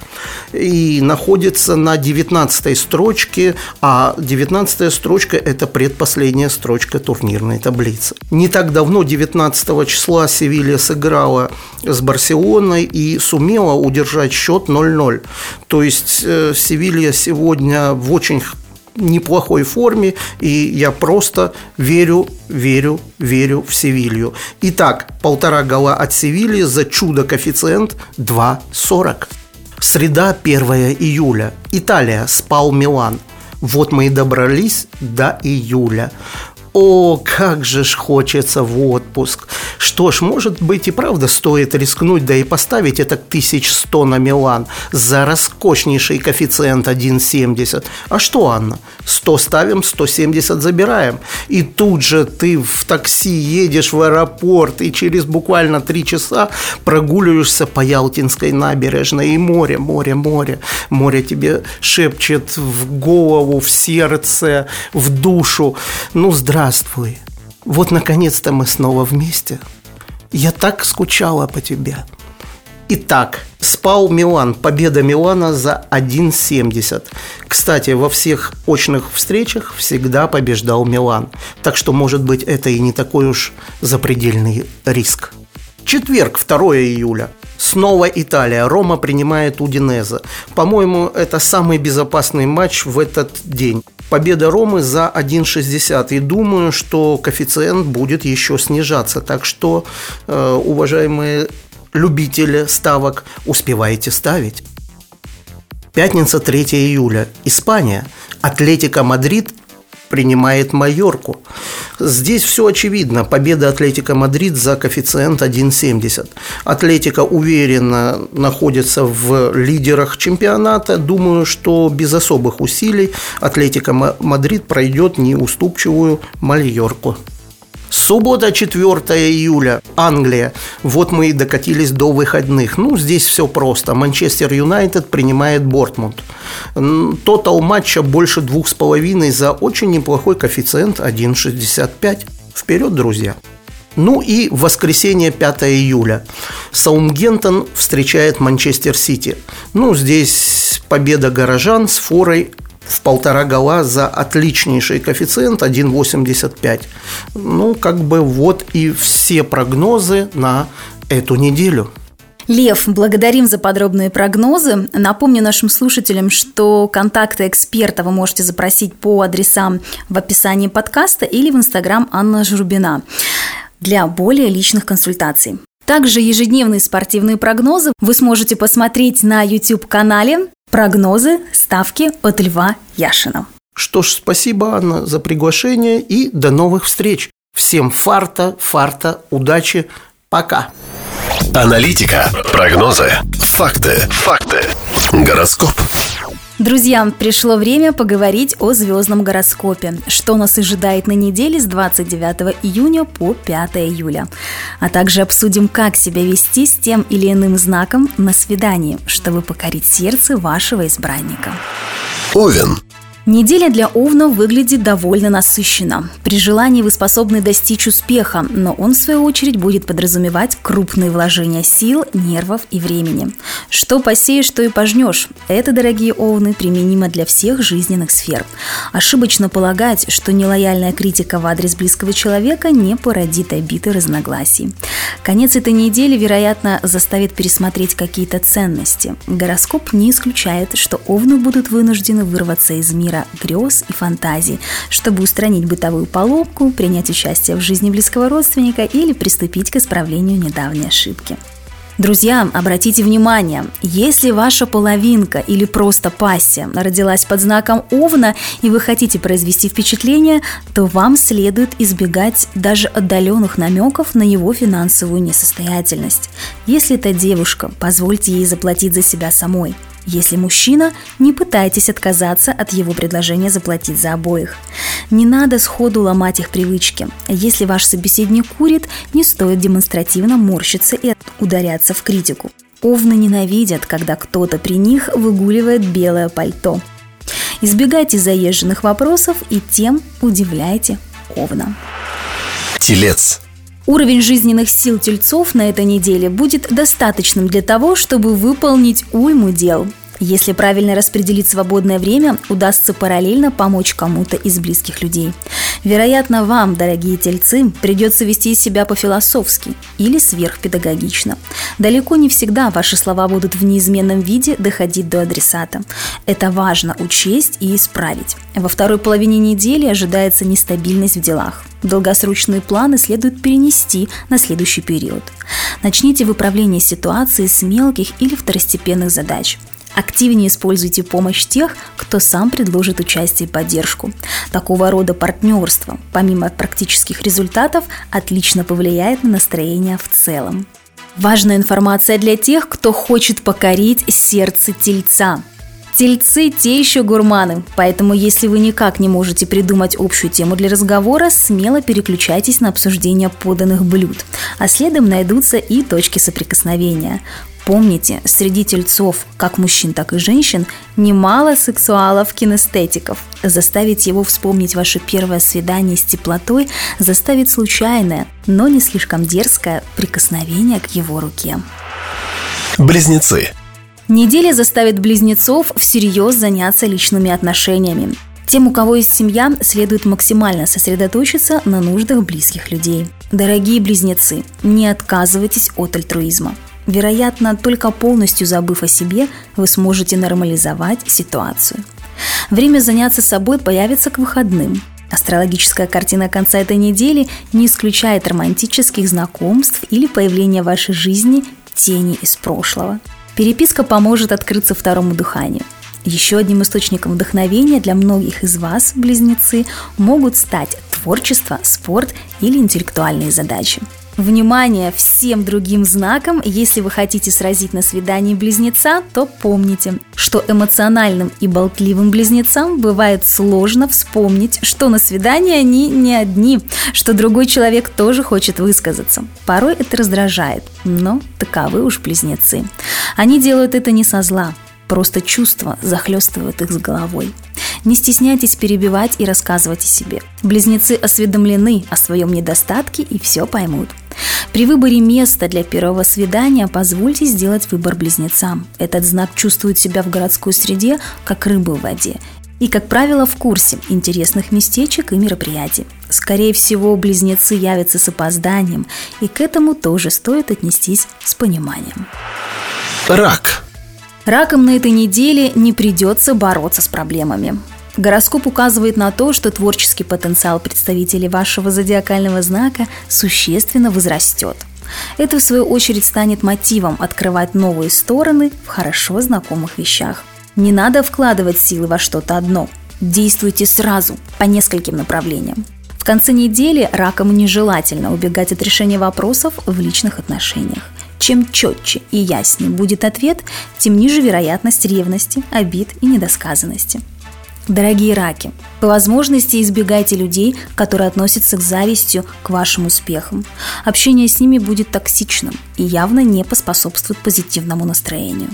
И находится на 19 строчке, а 19 строчка – это предпоследняя строчка турнирной таблицы. Не так давно, 19 числа, Севилья сыграла с Барселоной и сумела удержать счет 0-0. То есть э, Севилья сегодня в очень неплохой форме, и я просто верю, верю, верю в Севилью. Итак, полтора гола от Севильи за чудо-коэффициент 2,40. Среда, 1 июля. Италия, спал Милан. Вот мы и добрались до июля. О, как же ж хочется в отпуск. Что ж, может быть и правда стоит рискнуть, да и поставить это 1100 на Милан за роскошнейший коэффициент 1,70. А что, Анна? 100 ставим, 170 забираем. И тут же ты в такси едешь в аэропорт и через буквально 3 часа прогуливаешься по Ялтинской набережной и море, море, море. Море тебе шепчет в голову, в сердце, в душу. Ну, здравствуй здравствуй. Вот наконец-то мы снова вместе. Я так скучала по тебе. Итак, спал Милан. Победа Милана за 1,70. Кстати, во всех очных встречах всегда побеждал Милан. Так что, может быть, это и не такой уж запредельный риск. Четверг, 2 июля. Снова Италия. Рома принимает Удинеза. По-моему, это самый безопасный матч в этот день. Победа Ромы за 1,60. И думаю, что коэффициент будет еще снижаться. Так что, э, уважаемые любители ставок, успеваете ставить. Пятница, 3 июля. Испания. Атлетика Мадрид принимает Майорку. Здесь все очевидно. Победа Атлетика Мадрид за коэффициент 1,70. Атлетика уверенно находится в лидерах чемпионата. Думаю, что без особых усилий Атлетика Мадрид пройдет неуступчивую Мальорку. Суббота, 4 июля, Англия. Вот мы и докатились до выходных. Ну, здесь все просто. Манчестер Юнайтед принимает Борнмут. Тотал матча больше двух с половиной за очень неплохой коэффициент 1,65. Вперед, друзья! Ну и воскресенье 5 июля. Саумгентон встречает Манчестер Сити. Ну, здесь победа горожан с форой в полтора гола за отличнейший коэффициент 1,85. Ну, как бы вот и все прогнозы на эту неделю. Лев, благодарим за подробные прогнозы. Напомню нашим слушателям, что контакты эксперта вы можете запросить по адресам в описании подкаста или в инстаграм Анна Журбина для более личных консультаций. Также ежедневные спортивные прогнозы вы сможете посмотреть на YouTube-канале «Прогнозы. Ставки от Льва Яшина». Что ж, спасибо, Анна, за приглашение и до новых встреч. Всем фарта, фарта, удачи. Пока. Аналитика, прогнозы, факты, факты, гороскоп. Друзья, пришло время поговорить о звездном гороскопе. Что нас ожидает на неделе с 29 июня по 5 июля. А также обсудим, как себя вести с тем или иным знаком на свидании, чтобы покорить сердце вашего избранника. Овен. Неделя для Овна выглядит довольно насыщенно. При желании вы способны достичь успеха, но он, в свою очередь, будет подразумевать крупные вложения сил, нервов и времени. Что посеешь, что и пожнешь. Это, дорогие Овны, применимо для всех жизненных сфер. Ошибочно полагать, что нелояльная критика в адрес близкого человека не породит обид и разногласий. Конец этой недели, вероятно, заставит пересмотреть какие-то ценности. Гороскоп не исключает, что Овны будут вынуждены вырваться из мира мира грез и фантазий, чтобы устранить бытовую поломку, принять участие в жизни близкого родственника или приступить к исправлению недавней ошибки. Друзья, обратите внимание, если ваша половинка или просто пассия родилась под знаком Овна и вы хотите произвести впечатление, то вам следует избегать даже отдаленных намеков на его финансовую несостоятельность. Если это девушка, позвольте ей заплатить за себя самой – если мужчина, не пытайтесь отказаться от его предложения заплатить за обоих. Не надо сходу ломать их привычки. Если ваш собеседник курит, не стоит демонстративно морщиться и ударяться в критику. Овны ненавидят, когда кто-то при них выгуливает белое пальто. Избегайте заезженных вопросов и тем удивляйте Овна. Телец. Уровень жизненных сил тельцов на этой неделе будет достаточным для того, чтобы выполнить уйму дел. Если правильно распределить свободное время, удастся параллельно помочь кому-то из близких людей. Вероятно, вам, дорогие тельцы, придется вести себя по-философски или сверхпедагогично. Далеко не всегда ваши слова будут в неизменном виде доходить до адресата. Это важно учесть и исправить. Во второй половине недели ожидается нестабильность в делах. Долгосрочные планы следует перенести на следующий период. Начните выправление ситуации с мелких или второстепенных задач – Активнее используйте помощь тех, кто сам предложит участие и поддержку. Такого рода партнерство, помимо практических результатов, отлично повлияет на настроение в целом. Важная информация для тех, кто хочет покорить сердце тельца. Тельцы – те еще гурманы, поэтому если вы никак не можете придумать общую тему для разговора, смело переключайтесь на обсуждение поданных блюд, а следом найдутся и точки соприкосновения. Помните, среди тельцов, как мужчин, так и женщин, немало сексуалов-кинестетиков. Заставить его вспомнить ваше первое свидание с теплотой заставит случайное, но не слишком дерзкое прикосновение к его руке. Близнецы. Неделя заставит близнецов всерьез заняться личными отношениями. Тем, у кого есть семья, следует максимально сосредоточиться на нуждах близких людей. Дорогие близнецы, не отказывайтесь от альтруизма. Вероятно, только полностью забыв о себе, вы сможете нормализовать ситуацию. Время заняться собой появится к выходным. Астрологическая картина конца этой недели не исключает романтических знакомств или появления в вашей жизни тени из прошлого. Переписка поможет открыться второму дыханию. Еще одним источником вдохновения для многих из вас, близнецы, могут стать творчество, спорт или интеллектуальные задачи. Внимание всем другим знакам, если вы хотите сразить на свидании близнеца, то помните, что эмоциональным и болтливым близнецам бывает сложно вспомнить, что на свидании они не одни, что другой человек тоже хочет высказаться. Порой это раздражает, но таковы уж близнецы. Они делают это не со зла, просто чувства захлестывают их с головой. Не стесняйтесь перебивать и рассказывать о себе. Близнецы осведомлены о своем недостатке и все поймут. При выборе места для первого свидания позвольте сделать выбор близнецам. Этот знак чувствует себя в городской среде, как рыба в воде, и, как правило, в курсе интересных местечек и мероприятий. Скорее всего, близнецы явятся с опозданием, и к этому тоже стоит отнестись с пониманием. Рак. Раком на этой неделе не придется бороться с проблемами. Гороскоп указывает на то, что творческий потенциал представителей вашего зодиакального знака существенно возрастет. Это, в свою очередь, станет мотивом открывать новые стороны в хорошо знакомых вещах. Не надо вкладывать силы во что-то одно. Действуйте сразу, по нескольким направлениям. В конце недели ракам нежелательно убегать от решения вопросов в личных отношениях. Чем четче и яснее будет ответ, тем ниже вероятность ревности, обид и недосказанности. Дорогие раки, по возможности избегайте людей, которые относятся к завистью к вашим успехам. Общение с ними будет токсичным и явно не поспособствует позитивному настроению.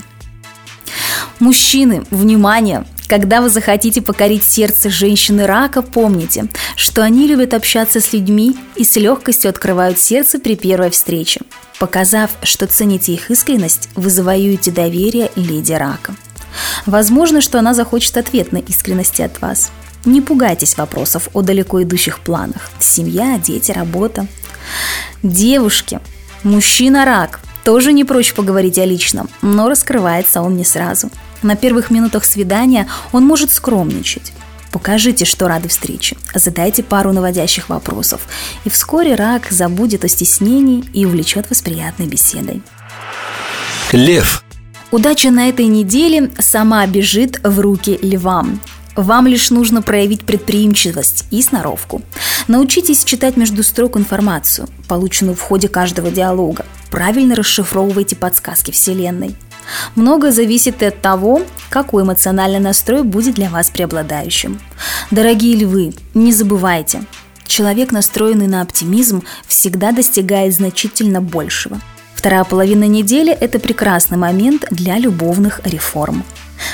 Мужчины, внимание! Когда вы захотите покорить сердце женщины рака, помните, что они любят общаться с людьми и с легкостью открывают сердце при первой встрече. Показав, что цените их искренность, вы завоюете доверие леди рака. Возможно, что она захочет ответной искренности от вас. Не пугайтесь вопросов о далеко идущих планах. Семья, дети, работа. Девушки, мужчина-рак, тоже не прочь поговорить о личном, но раскрывается он не сразу. На первых минутах свидания он может скромничать. Покажите, что рады встрече. Задайте пару наводящих вопросов. И вскоре рак забудет о стеснении и увлечет вас приятной беседой. Лев. Удача на этой неделе сама бежит в руки львам. Вам лишь нужно проявить предприимчивость и сноровку. Научитесь читать между строк информацию, полученную в ходе каждого диалога. Правильно расшифровывайте подсказки Вселенной. Многое зависит и от того, какой эмоциональный настрой будет для вас преобладающим. Дорогие львы, не забывайте, человек, настроенный на оптимизм, всегда достигает значительно большего – Вторая половина недели – это прекрасный момент для любовных реформ.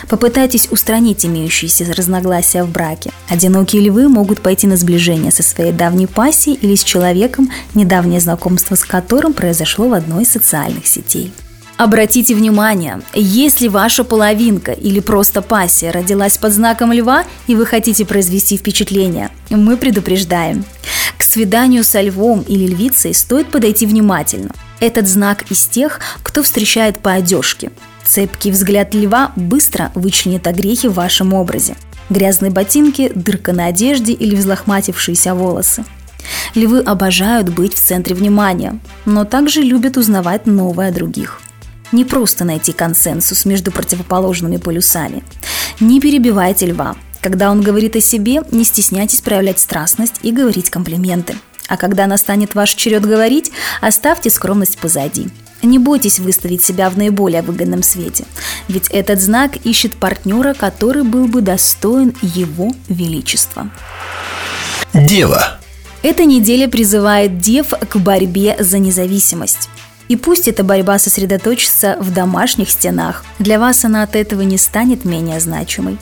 Попытайтесь устранить имеющиеся разногласия в браке. Одинокие львы могут пойти на сближение со своей давней пассией или с человеком, недавнее знакомство с которым произошло в одной из социальных сетей. Обратите внимание, если ваша половинка или просто пассия родилась под знаком льва и вы хотите произвести впечатление, мы предупреждаем. К свиданию со львом или львицей стоит подойти внимательно. Этот знак из тех, кто встречает по одежке. Цепкий взгляд льва быстро вычленит огрехи в вашем образе. Грязные ботинки, дырка на одежде или взлохматившиеся волосы. Львы обожают быть в центре внимания, но также любят узнавать новое о других. Не просто найти консенсус между противоположными полюсами. Не перебивайте льва. Когда он говорит о себе, не стесняйтесь проявлять страстность и говорить комплименты – а когда настанет ваш черед говорить, оставьте скромность позади. Не бойтесь выставить себя в наиболее выгодном свете, ведь этот знак ищет партнера, который был бы достоин его величества. Дева. Эта неделя призывает дев к борьбе за независимость. И пусть эта борьба сосредоточится в домашних стенах, для вас она от этого не станет менее значимой.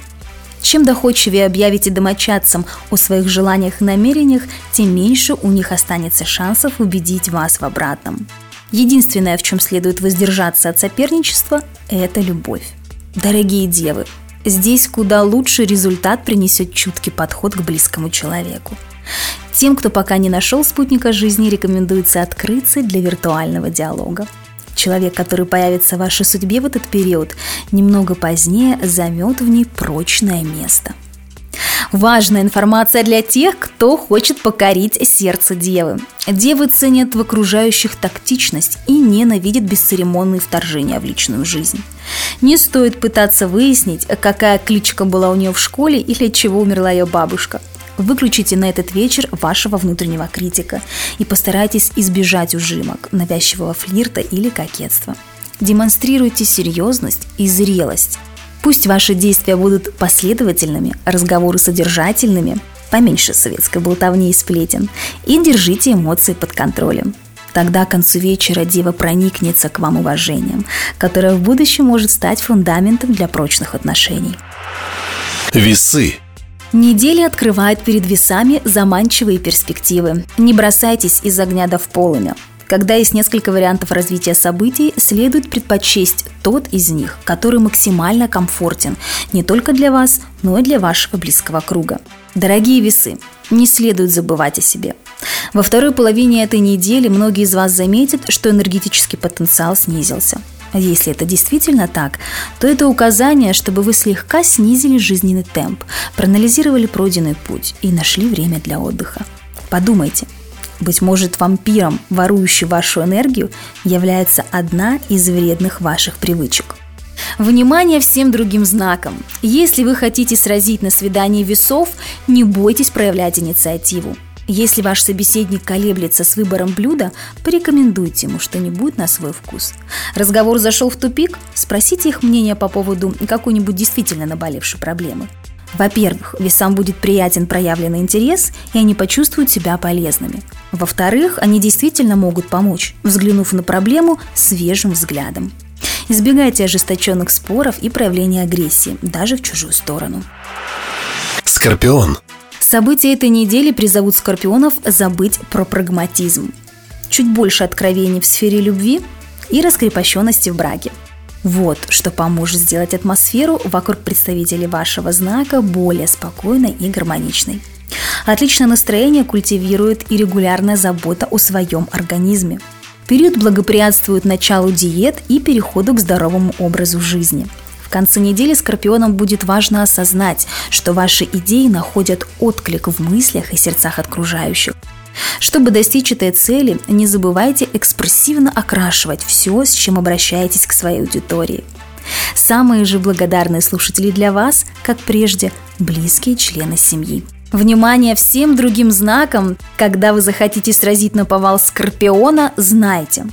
Чем доходчивее объявите домочадцам о своих желаниях и намерениях, тем меньше у них останется шансов убедить вас в обратном. Единственное, в чем следует воздержаться от соперничества, это любовь. Дорогие девы, здесь куда лучший результат принесет чуткий подход к близкому человеку. Тем, кто пока не нашел спутника жизни, рекомендуется открыться для виртуального диалога. Человек, который появится в вашей судьбе в этот период, немного позднее займет в ней прочное место. Важная информация для тех, кто хочет покорить сердце девы. Девы ценят в окружающих тактичность и ненавидят бесцеремонные вторжения в личную жизнь. Не стоит пытаться выяснить, какая кличка была у нее в школе или от чего умерла ее бабушка. Выключите на этот вечер вашего внутреннего критика и постарайтесь избежать ужимок, навязчивого флирта или кокетства. Демонстрируйте серьезность и зрелость. Пусть ваши действия будут последовательными, разговоры содержательными, поменьше советской болтовни и сплетен, и держите эмоции под контролем. Тогда к концу вечера дева проникнется к вам уважением, которое в будущем может стать фундаментом для прочных отношений. Весы. Неделя открывает перед весами заманчивые перспективы. Не бросайтесь из огня до в полымя. Когда есть несколько вариантов развития событий, следует предпочесть тот из них, который максимально комфортен не только для вас, но и для вашего близкого круга. Дорогие весы, не следует забывать о себе. Во второй половине этой недели многие из вас заметят, что энергетический потенциал снизился. Если это действительно так, то это указание, чтобы вы слегка снизили жизненный темп, проанализировали пройденный путь и нашли время для отдыха. Подумайте, быть может, вампиром, ворующим вашу энергию, является одна из вредных ваших привычек. Внимание всем другим знакам. Если вы хотите сразить на свидании весов, не бойтесь проявлять инициативу. Если ваш собеседник колеблется с выбором блюда, порекомендуйте ему что-нибудь на свой вкус. Разговор зашел в тупик, спросите их мнение по поводу какой-нибудь действительно наболевшей проблемы. Во-первых, весам будет приятен проявленный интерес, и они почувствуют себя полезными. Во-вторых, они действительно могут помочь, взглянув на проблему свежим взглядом. Избегайте ожесточенных споров и проявления агрессии, даже в чужую сторону. Скорпион. События этой недели призовут скорпионов забыть про прагматизм. Чуть больше откровений в сфере любви и раскрепощенности в браке. Вот что поможет сделать атмосферу вокруг представителей вашего знака более спокойной и гармоничной. Отличное настроение культивирует и регулярная забота о своем организме – Период благоприятствует началу диет и переходу к здоровому образу жизни. В конце недели скорпионам будет важно осознать, что ваши идеи находят отклик в мыслях и сердцах окружающих. Чтобы достичь этой цели, не забывайте экспрессивно окрашивать все, с чем обращаетесь к своей аудитории. Самые же благодарные слушатели для вас, как прежде, близкие члены семьи. Внимание всем другим знакам, когда вы захотите сразить на повал Скорпиона, знайте.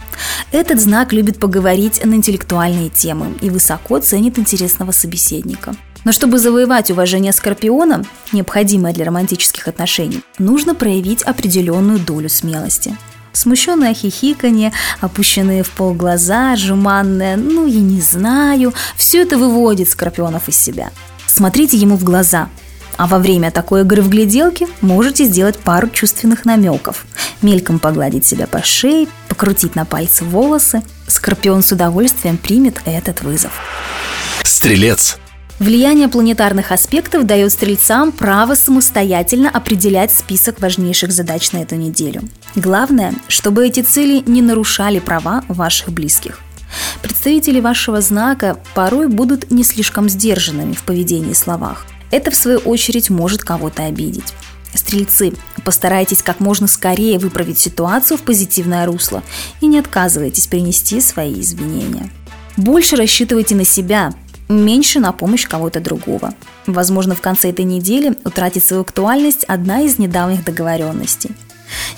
Этот знак любит поговорить на интеллектуальные темы и высоко ценит интересного собеседника. Но чтобы завоевать уважение Скорпиона, необходимое для романтических отношений, нужно проявить определенную долю смелости. Смущенное хихиканье, опущенные в пол глаза, жеманное «ну, я не знаю» – все это выводит Скорпионов из себя. Смотрите ему в глаза – а во время такой игры в гляделки можете сделать пару чувственных намеков. Мельком погладить себя по шее, покрутить на пальцы волосы. Скорпион с удовольствием примет этот вызов. Стрелец. Влияние планетарных аспектов дает стрельцам право самостоятельно определять список важнейших задач на эту неделю. Главное, чтобы эти цели не нарушали права ваших близких. Представители вашего знака порой будут не слишком сдержанными в поведении и словах – это, в свою очередь, может кого-то обидеть. Стрельцы, постарайтесь как можно скорее выправить ситуацию в позитивное русло и не отказывайтесь принести свои извинения. Больше рассчитывайте на себя, меньше на помощь кого-то другого. Возможно, в конце этой недели утратит свою актуальность одна из недавних договоренностей.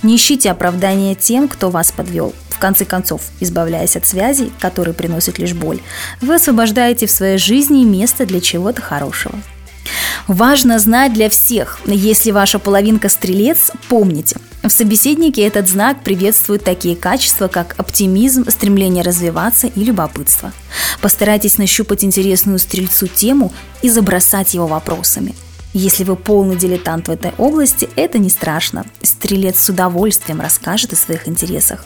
Не ищите оправдания тем, кто вас подвел. В конце концов, избавляясь от связей, которые приносят лишь боль, вы освобождаете в своей жизни место для чего-то хорошего. Важно знать для всех, если ваша половинка стрелец, помните, в собеседнике этот знак приветствует такие качества, как оптимизм, стремление развиваться и любопытство. Постарайтесь нащупать интересную стрельцу тему и забросать его вопросами. Если вы полный дилетант в этой области, это не страшно. Стрелец с удовольствием расскажет о своих интересах.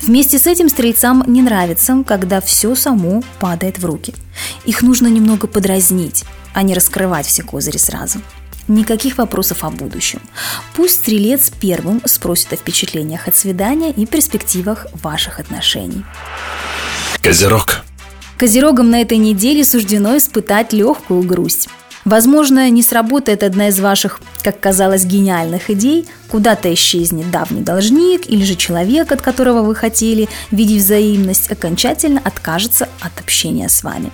Вместе с этим стрельцам не нравится, когда все само падает в руки. Их нужно немного подразнить, а не раскрывать все козыри сразу. Никаких вопросов о будущем. Пусть стрелец первым спросит о впечатлениях от свидания и перспективах ваших отношений. Козерог. Козерогам на этой неделе суждено испытать легкую грусть. Возможно, не сработает одна из ваших, как казалось, гениальных идей, куда-то исчезнет давний должник или же человек, от которого вы хотели видеть взаимность, окончательно откажется от общения с вами.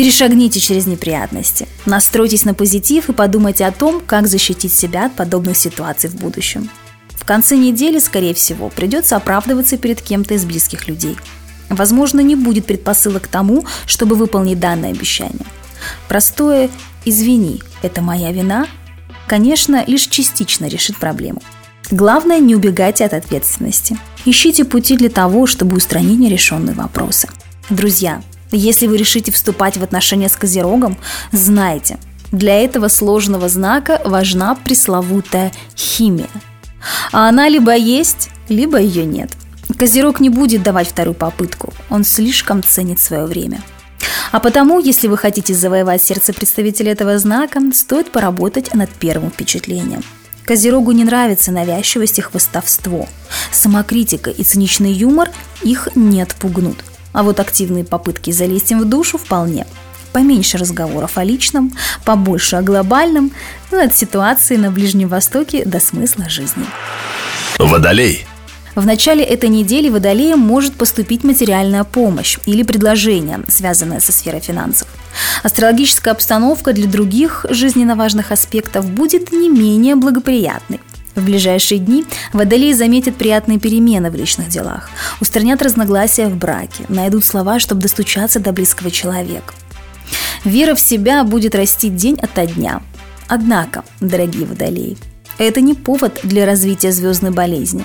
Перешагните через неприятности, настройтесь на позитив и подумайте о том, как защитить себя от подобных ситуаций в будущем. В конце недели, скорее всего, придется оправдываться перед кем-то из близких людей. Возможно, не будет предпосылок к тому, чтобы выполнить данное обещание. Простое «извини, это моя вина» конечно, лишь частично решит проблему. Главное, не убегайте от ответственности. Ищите пути для того, чтобы устранить нерешенные вопросы. Друзья, если вы решите вступать в отношения с Козерогом, знайте, для этого сложного знака важна пресловутая химия. А она либо есть, либо ее нет. Козерог не будет давать вторую попытку, он слишком ценит свое время – а потому, если вы хотите завоевать сердце представителя этого знака, стоит поработать над первым впечатлением. Козерогу не нравится навязчивость и хвостовство. Самокритика и циничный юмор их не отпугнут. А вот активные попытки залезть им в душу вполне. Поменьше разговоров о личном, побольше о глобальном, ну, от ситуации на Ближнем Востоке до смысла жизни. Водолей. В начале этой недели Водолеям может поступить материальная помощь или предложение, связанное со сферой финансов. Астрологическая обстановка для других жизненно важных аспектов будет не менее благоприятной. В ближайшие дни водолеи заметят приятные перемены в личных делах, устранят разногласия в браке, найдут слова, чтобы достучаться до близкого человека. Вера в себя будет расти день ото дня. Однако, дорогие водолеи, это не повод для развития звездной болезни.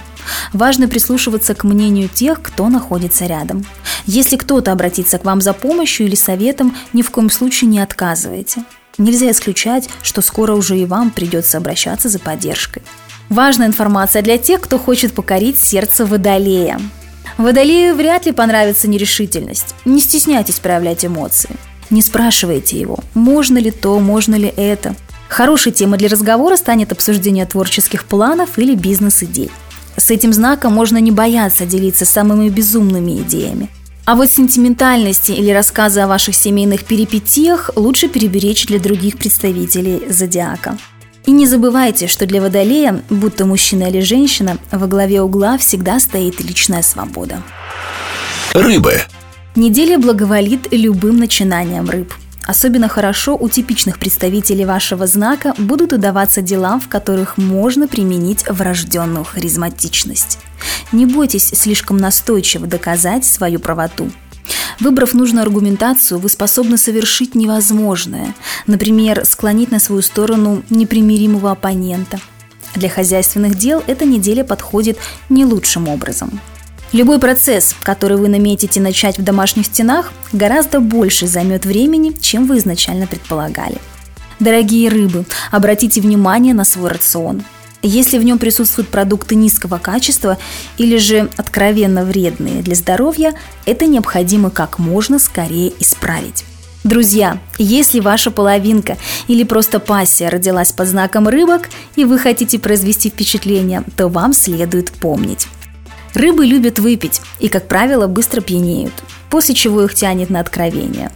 Важно прислушиваться к мнению тех, кто находится рядом. Если кто-то обратится к вам за помощью или советом, ни в коем случае не отказывайте. Нельзя исключать, что скоро уже и вам придется обращаться за поддержкой. Важная информация для тех, кто хочет покорить сердце Водолея. Водолею вряд ли понравится нерешительность. Не стесняйтесь проявлять эмоции. Не спрашивайте его, можно ли то, можно ли это. Хорошей темой для разговора станет обсуждение творческих планов или бизнес-идей. С этим знаком можно не бояться делиться самыми безумными идеями. А вот сентиментальности или рассказы о ваших семейных перипетиях лучше переберечь для других представителей зодиака. И не забывайте, что для водолея, будто мужчина или женщина, во главе угла всегда стоит личная свобода. Рыбы. Неделя благоволит любым начинаниям рыб – Особенно хорошо у типичных представителей вашего знака будут удаваться дела, в которых можно применить врожденную харизматичность. Не бойтесь слишком настойчиво доказать свою правоту. Выбрав нужную аргументацию, вы способны совершить невозможное, например, склонить на свою сторону непримиримого оппонента. Для хозяйственных дел эта неделя подходит не лучшим образом – Любой процесс, который вы наметите начать в домашних стенах, гораздо больше займет времени, чем вы изначально предполагали. Дорогие рыбы, обратите внимание на свой рацион. Если в нем присутствуют продукты низкого качества или же откровенно вредные для здоровья, это необходимо как можно скорее исправить. Друзья, если ваша половинка или просто пассия родилась под знаком рыбок и вы хотите произвести впечатление, то вам следует помнить. Рыбы любят выпить и, как правило, быстро пьянеют, после чего их тянет на откровение.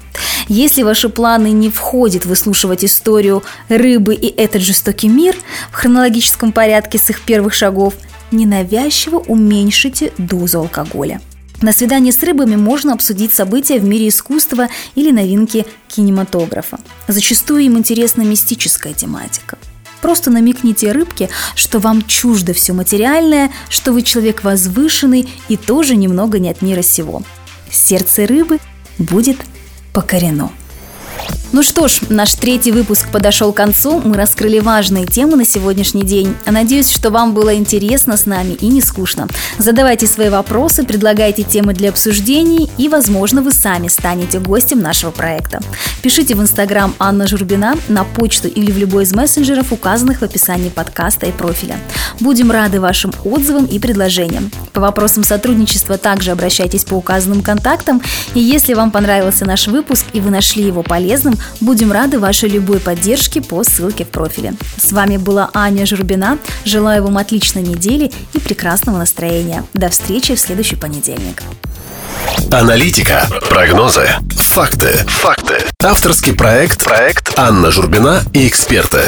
Если ваши планы не входят выслушивать историю рыбы и этот жестокий мир в хронологическом порядке с их первых шагов, ненавязчиво уменьшите дозу алкоголя. На свидании с рыбами можно обсудить события в мире искусства или новинки кинематографа. Зачастую им интересна мистическая тематика – Просто намекните рыбке, что вам чуждо все материальное, что вы человек возвышенный и тоже немного не от мира сего. Сердце рыбы будет покорено. Ну что ж, наш третий выпуск подошел к концу. Мы раскрыли важные темы на сегодняшний день. Надеюсь, что вам было интересно с нами и не скучно. Задавайте свои вопросы, предлагайте темы для обсуждений и, возможно, вы сами станете гостем нашего проекта. Пишите в Инстаграм Анна Журбина, на почту или в любой из мессенджеров, указанных в описании подкаста и профиля. Будем рады вашим отзывам и предложениям. По вопросам сотрудничества также обращайтесь по указанным контактам. И если вам понравился наш выпуск и вы нашли его полезным, Будем рады вашей любой поддержке по ссылке в профиле. С вами была Аня Журбина. Желаю вам отличной недели и прекрасного настроения. До встречи в следующий понедельник. Аналитика, прогнозы, факты, факты. Авторский проект, проект Анна Журбина и эксперты.